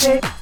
Take.